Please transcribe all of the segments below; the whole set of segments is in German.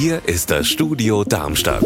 Hier ist das Studio Darmstadt.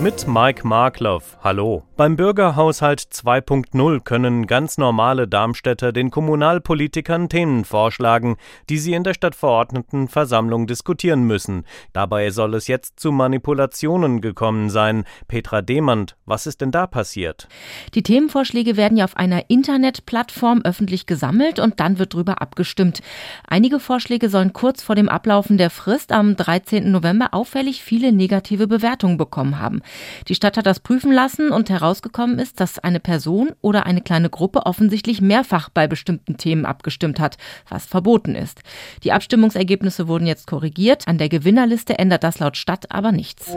Mit Mike Markloff. Hallo. Beim Bürgerhaushalt 2.0 können ganz normale Darmstädter den Kommunalpolitikern Themen vorschlagen, die sie in der Stadtverordnetenversammlung diskutieren müssen. Dabei soll es jetzt zu Manipulationen gekommen sein. Petra Demand, was ist denn da passiert? Die Themenvorschläge werden ja auf einer Internetplattform öffentlich gesammelt und dann wird drüber abgestimmt. Einige Vorschläge sollen kurz vor dem Ablaufen der Frist am 13. November auffällig viele negative Bewertungen bekommen haben. Die Stadt hat das prüfen lassen und herausgekommen ist, dass eine Person oder eine kleine Gruppe offensichtlich mehrfach bei bestimmten Themen abgestimmt hat, was verboten ist. Die Abstimmungsergebnisse wurden jetzt korrigiert. An der Gewinnerliste ändert das laut Stadt aber nichts.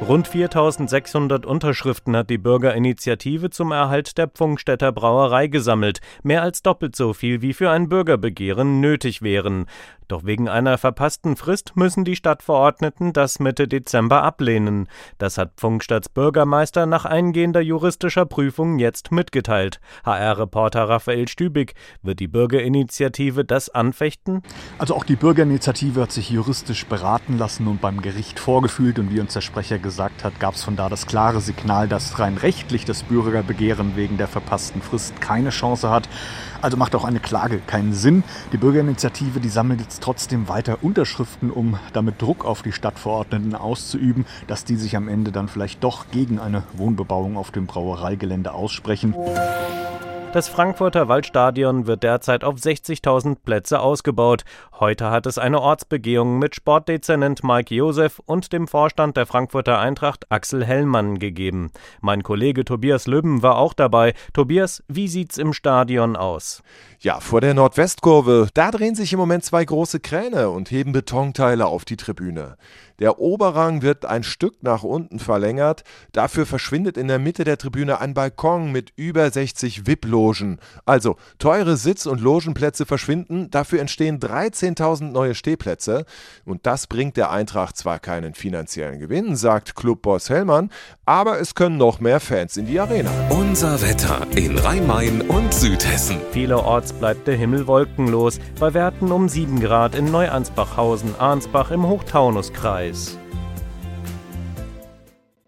Rund 4600 Unterschriften hat die Bürgerinitiative zum Erhalt der Pfungstädter Brauerei gesammelt, mehr als doppelt so viel wie für ein Bürgerbegehren nötig wären. Doch wegen einer verpassten Frist müssen die Stadtverordneten das Mitte Dezember ablehnen. Das hat Pfungstadts Bürgermeister nach eingehender juristischer Prüfung jetzt mitgeteilt. HR-Reporter Raphael Stübig, wird die Bürgerinitiative das anfechten? Also auch die Bürgerinitiative hat sich juristisch beraten lassen und beim Gericht vorgefühlt und wie uns der Sprecher gesagt hat, gab es von da das klare Signal, dass rein rechtlich das Bürgerbegehren wegen der verpassten Frist keine Chance hat. Also macht auch eine Klage keinen Sinn. Die Bürgerinitiative, die sammelt jetzt trotzdem weiter Unterschriften, um damit Druck auf die Stadtverordneten auszuüben, dass die sich am Ende dann vielleicht doch gegen eine Wohnbebauung auf dem Brauereigelände aussprechen. Das Frankfurter Waldstadion wird derzeit auf 60.000 Plätze ausgebaut. Heute hat es eine Ortsbegehung mit Sportdezernent Mike Josef und dem Vorstand der Frankfurter Eintracht Axel Hellmann gegeben. Mein Kollege Tobias Löben war auch dabei. Tobias, wie sieht's im Stadion aus? Ja, vor der Nordwestkurve, da drehen sich im Moment zwei große Kräne und heben Betonteile auf die Tribüne. Der Oberrang wird ein Stück nach unten verlängert. Dafür verschwindet in der Mitte der Tribüne ein Balkon mit über 60 VIP-Logen. Also teure Sitz- und Logenplätze verschwinden, dafür entstehen 13.000 neue Stehplätze. Und das bringt der Eintracht zwar keinen finanziellen Gewinn, sagt Clubboss Hellmann, aber es können noch mehr Fans in die Arena. Unser Wetter in Rhein-Main und Südhessen. Vielerorts bleibt der Himmel wolkenlos, bei Werten um 7 Grad in Neuansbachhausen, Arnsbach im Hochtaunuskreis.